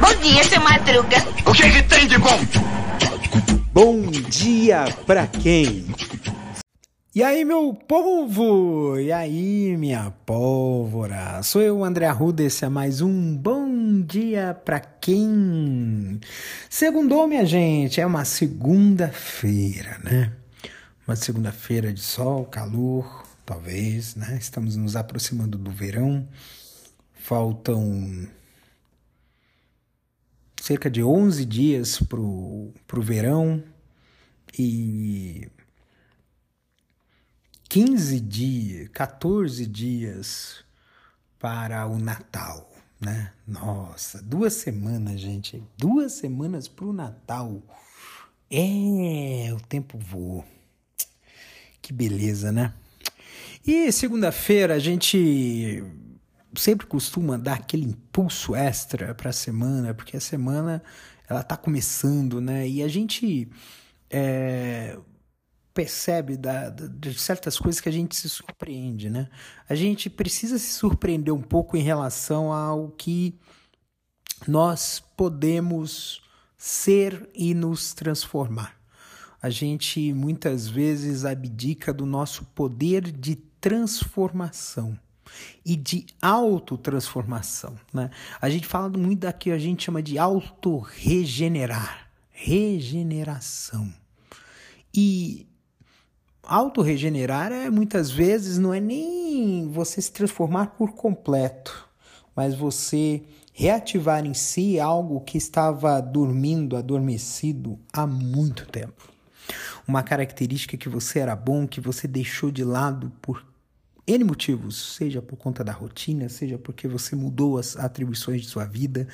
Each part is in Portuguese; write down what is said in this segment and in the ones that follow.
Bom dia, seu Madruga. O que, que tem de bom? Bom dia pra quem? E aí, meu povo? E aí, minha pólvora? Sou eu, André Arruda, esse é mais um Bom Dia Pra Quem? Segundou, minha gente, é uma segunda-feira, né? Uma segunda-feira de sol, calor, talvez, né? Estamos nos aproximando do verão. Faltam cerca de 11 dias pro, pro verão e 15 dias, 14 dias para o Natal, né? Nossa, duas semanas, gente. Duas semanas para o Natal. É, o tempo voa. Que beleza, né? E segunda-feira a gente sempre costuma dar aquele impulso extra para a semana, porque a semana ela tá começando, né? E a gente é, percebe da, de certas coisas que a gente se surpreende, né? A gente precisa se surpreender um pouco em relação ao que nós podemos ser e nos transformar. A gente muitas vezes abdica do nosso poder de transformação e de autotransformação. Né? A gente fala muito da que a gente chama de autorregenerar, regeneração. E autorregenerar é muitas vezes não é nem você se transformar por completo, mas você reativar em si algo que estava dormindo, adormecido há muito tempo. Uma característica que você era bom, que você deixou de lado por N motivos, seja por conta da rotina, seja porque você mudou as atribuições de sua vida,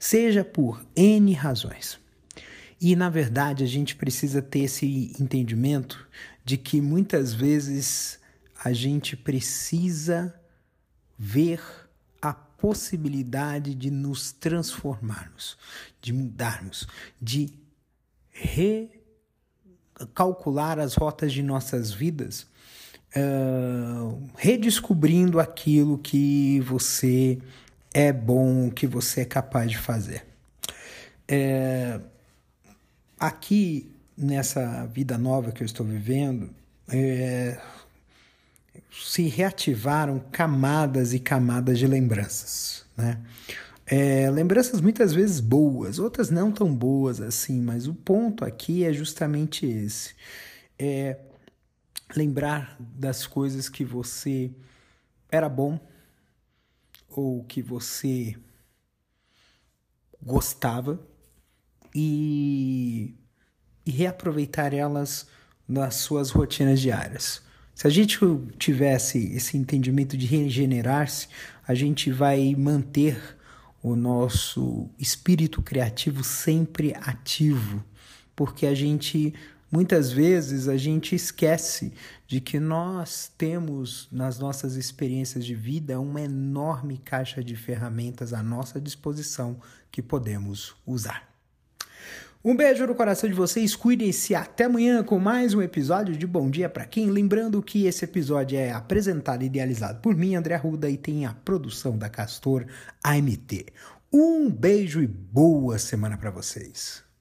seja por N razões. E na verdade a gente precisa ter esse entendimento de que muitas vezes a gente precisa ver a possibilidade de nos transformarmos, de mudarmos, de recalcular as rotas de nossas vidas uh, redescobrindo aquilo que você é bom, que você é capaz de fazer. É, aqui nessa vida nova que eu estou vivendo, é, se reativaram camadas e camadas de lembranças, né? É, lembranças muitas vezes boas, outras não tão boas assim, mas o ponto aqui é justamente esse. É, lembrar das coisas que você era bom ou que você gostava e, e reaproveitar elas nas suas rotinas diárias. Se a gente tivesse esse entendimento de regenerar-se, a gente vai manter o nosso espírito criativo sempre ativo, porque a gente Muitas vezes a gente esquece de que nós temos nas nossas experiências de vida uma enorme caixa de ferramentas à nossa disposição que podemos usar. Um beijo no coração de vocês, cuidem-se até amanhã com mais um episódio de Bom Dia para Quem. Lembrando que esse episódio é apresentado e idealizado por mim, André Arruda, e tem a produção da Castor AMT. Um beijo e boa semana para vocês.